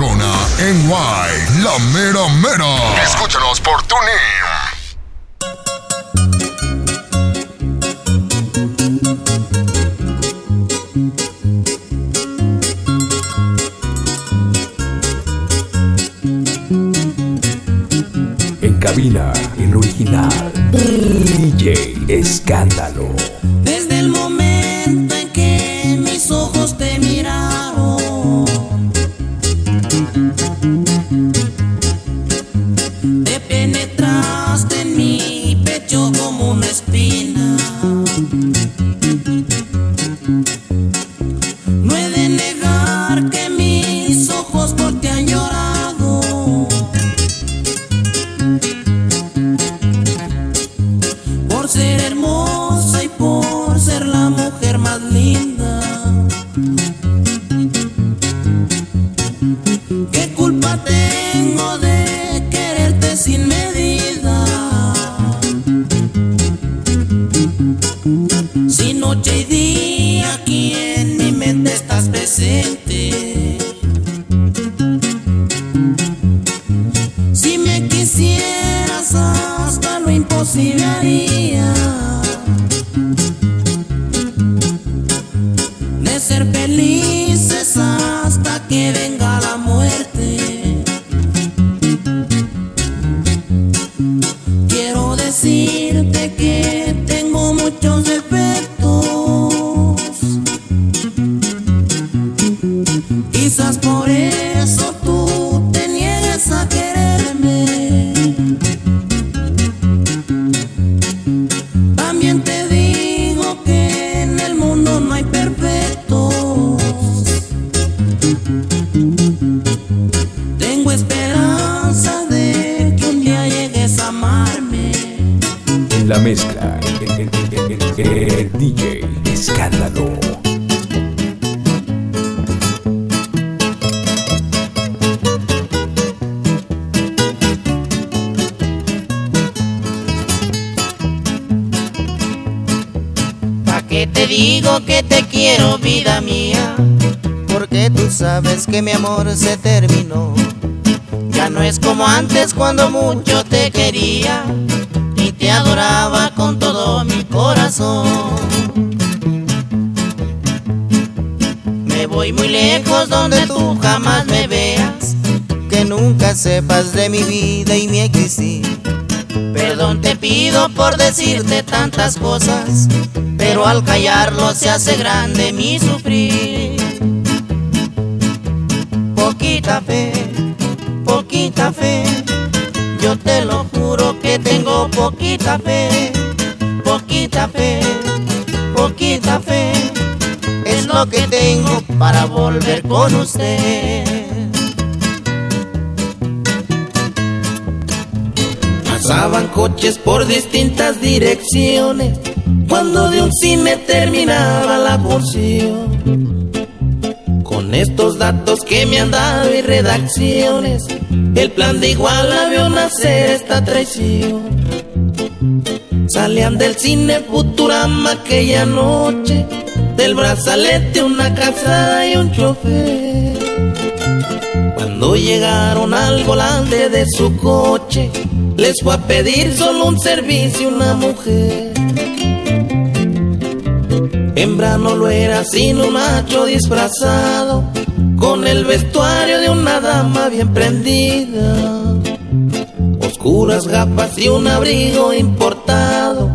patrona en Guay, la mera mera. Escúchanos por TuneIn. En cabina, el original. DJ Escándalo. Te digo que te quiero, vida mía? Porque tú sabes que mi amor se terminó. Ya no es como antes cuando mucho te quería y te adoraba con todo mi corazón. Me voy muy lejos donde tú jamás me veas. Que nunca sepas de mi vida y mi existir. Perdón te pido por decirte tantas cosas, pero al callarlo se hace grande mi sufrir. Poquita fe, poquita fe, yo te lo juro que tengo poquita fe, poquita fe, poquita fe, es lo que tengo para volver con usted. Pasaban coches por distintas direcciones cuando de un cine terminaba la porción. Con estos datos que me han dado y redacciones, el plan de Iguala vio nacer esta traición. Salían del cine Futurama aquella noche, del brazalete una casada y un chofer. Cuando llegaron al volante de su coche, les fue a pedir solo un servicio una mujer. Hembra no lo era sino un macho disfrazado, con el vestuario de una dama bien prendida. Oscuras gafas y un abrigo importado,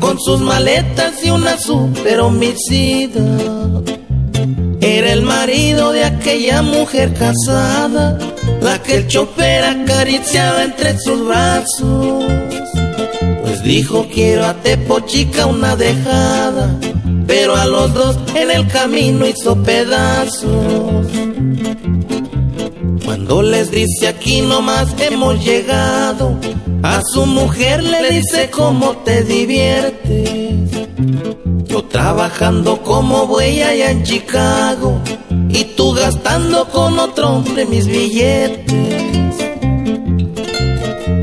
con sus maletas y una super homicida. Era el marido de aquella mujer casada, la que el chofer acariciaba entre sus brazos. Pues dijo quiero a Tepo chica una dejada, pero a los dos en el camino hizo pedazos. Cuando les dice aquí nomás hemos llegado, a su mujer le dice cómo te diviertes. Yo trabajando como buey allá en Chicago y tú gastando con otro hombre mis billetes.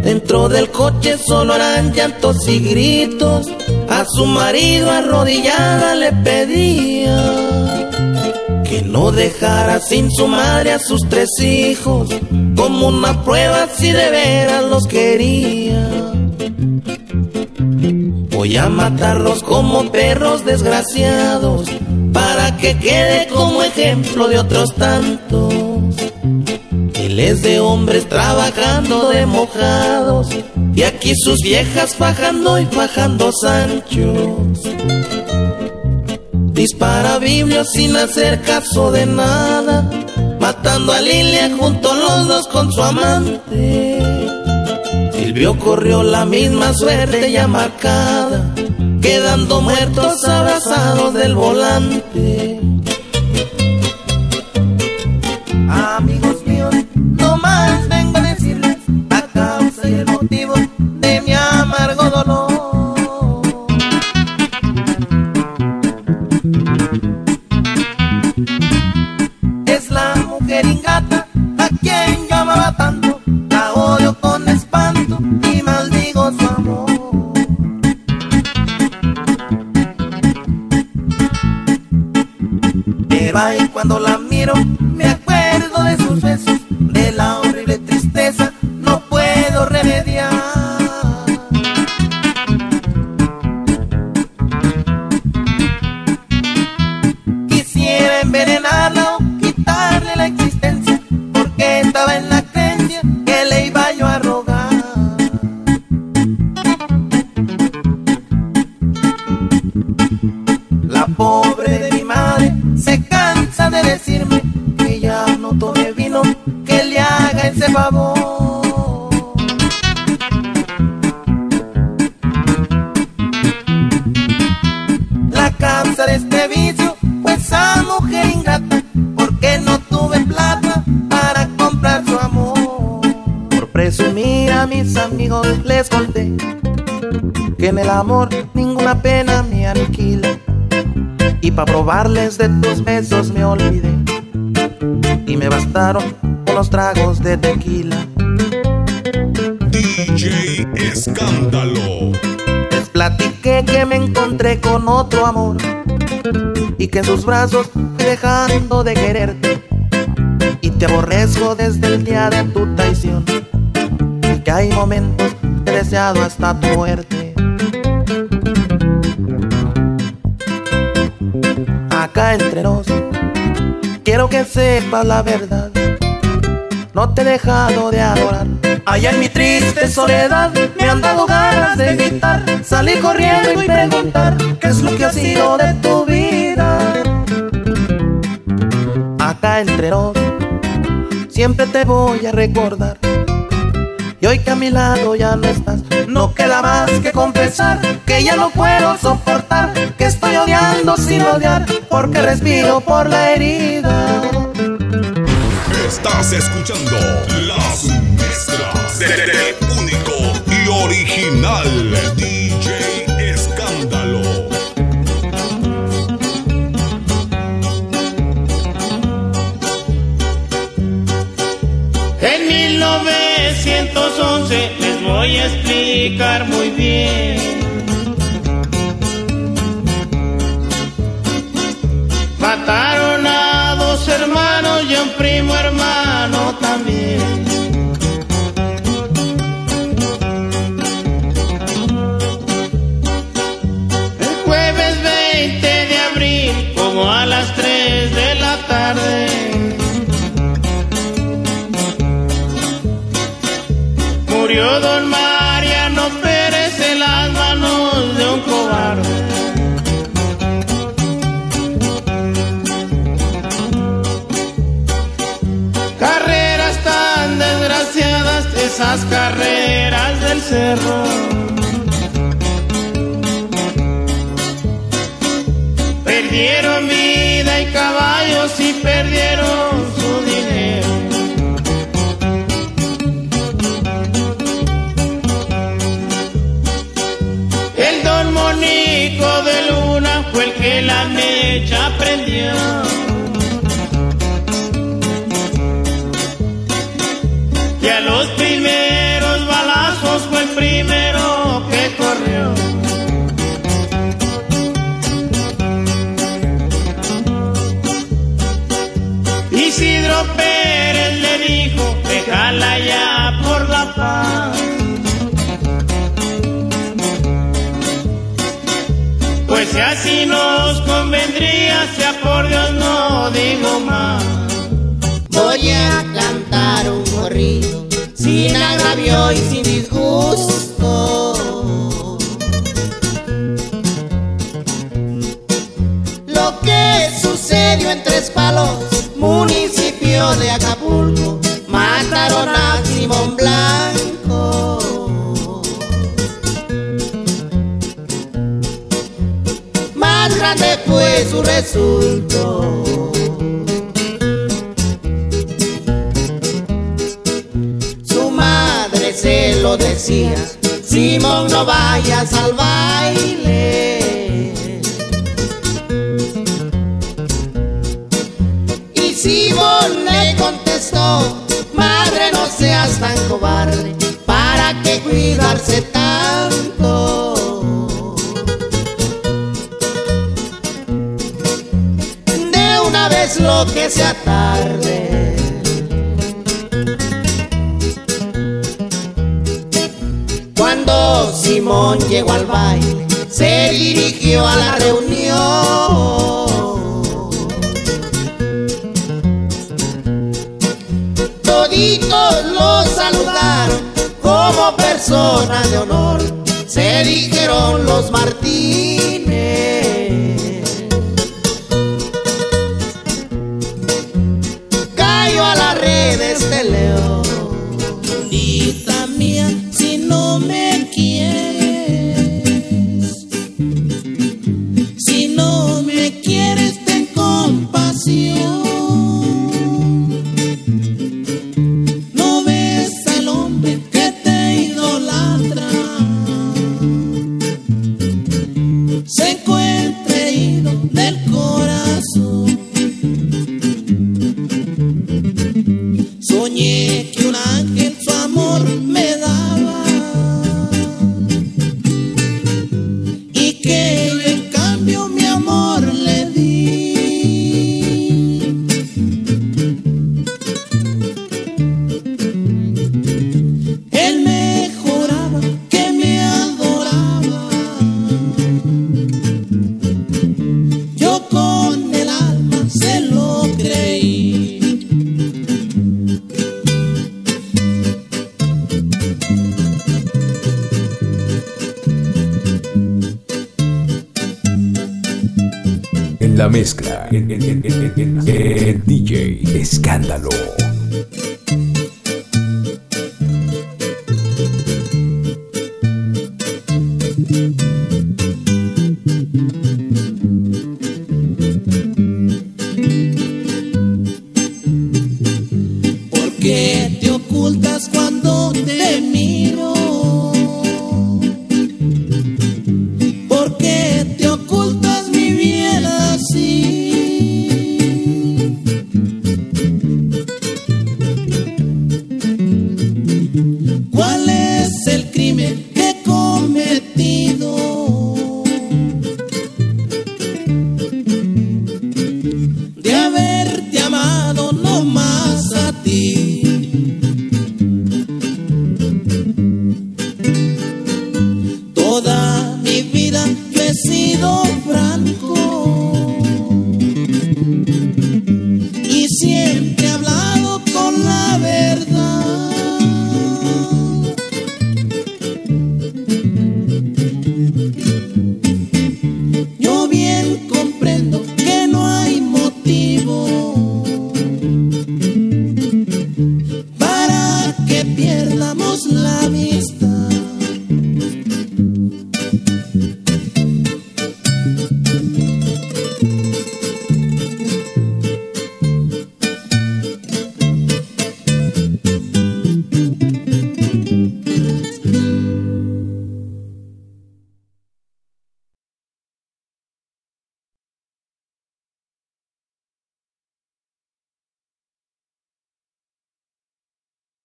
Dentro del coche solo eran llantos y gritos. A su marido arrodillada le pedía que no dejara sin su madre a sus tres hijos, como una prueba si de veras los quería. Voy a matarlos como perros desgraciados, para que quede como ejemplo de otros tantos. Miles de hombres trabajando de mojados, y aquí sus viejas fajando y fajando Sanchos. Dispara Biblia sin hacer caso de nada, matando a Lilia junto los dos con su amante. Silvio corrió la misma suerte ya marcada, quedando muertos abrazados del volante. Amigos míos, no más vengo a decirles la causa y el motivo de mi amargo dolor. Es la mujer ingata de este vicio fue esa mujer ingrata, porque no tuve plata para comprar su amor. Por presumir a mis amigos les conté que en el amor ninguna pena me aniquila. Y pa' probarles de tus besos me olvidé. Y me bastaron unos tragos de tequila. DJ Escándalo. Les platiqué que me encontré con otro amor. Y que en sus brazos dejando de quererte. Y te aborrezco desde el día de tu traición. Y que hay momentos que he deseado hasta tu muerte. Acá entre nos, quiero que sepas la verdad. No te he dejado de adorar. Allá en mi triste soledad me han dado ganas de gritar. Salí corriendo y preguntar qué es lo que ha sido de tu Entre siempre te voy a recordar. Y hoy que a mi lado ya no estás, no queda más que confesar que ya no puedo soportar, que estoy odiando sin odiar, porque respiro por la herida. Estás escuchando las mezclas del único y original voy a explicar muy bien. Mataron a dos hermanos y a un primo hermano también. Carreras tan desgraciadas, esas carreras del cerro. Perdieron vida y caballos y perdieron su dinero. El don Monico de Luna fue el que la mecha prendió. Por la paz. Pues si así nos convendría, sea por Dios no digo más. Voy a cantar un corrido sin agravio y sin disgusto. Lo que sucedió en Tres Palos, municipio de Acapulco, Simón Blanco. Más grande fue su resultado. Su madre se lo decía, Simón no vayas al baile. ¿Para qué cuidarse tanto? De una vez lo que sea tarde. Cuando Simón llegó al baile, se dirigió a la reunión. Toditos lo saludaron como persona de honor, se dijeron los Martínez. La mezcla, el, DJ Escándalo. toda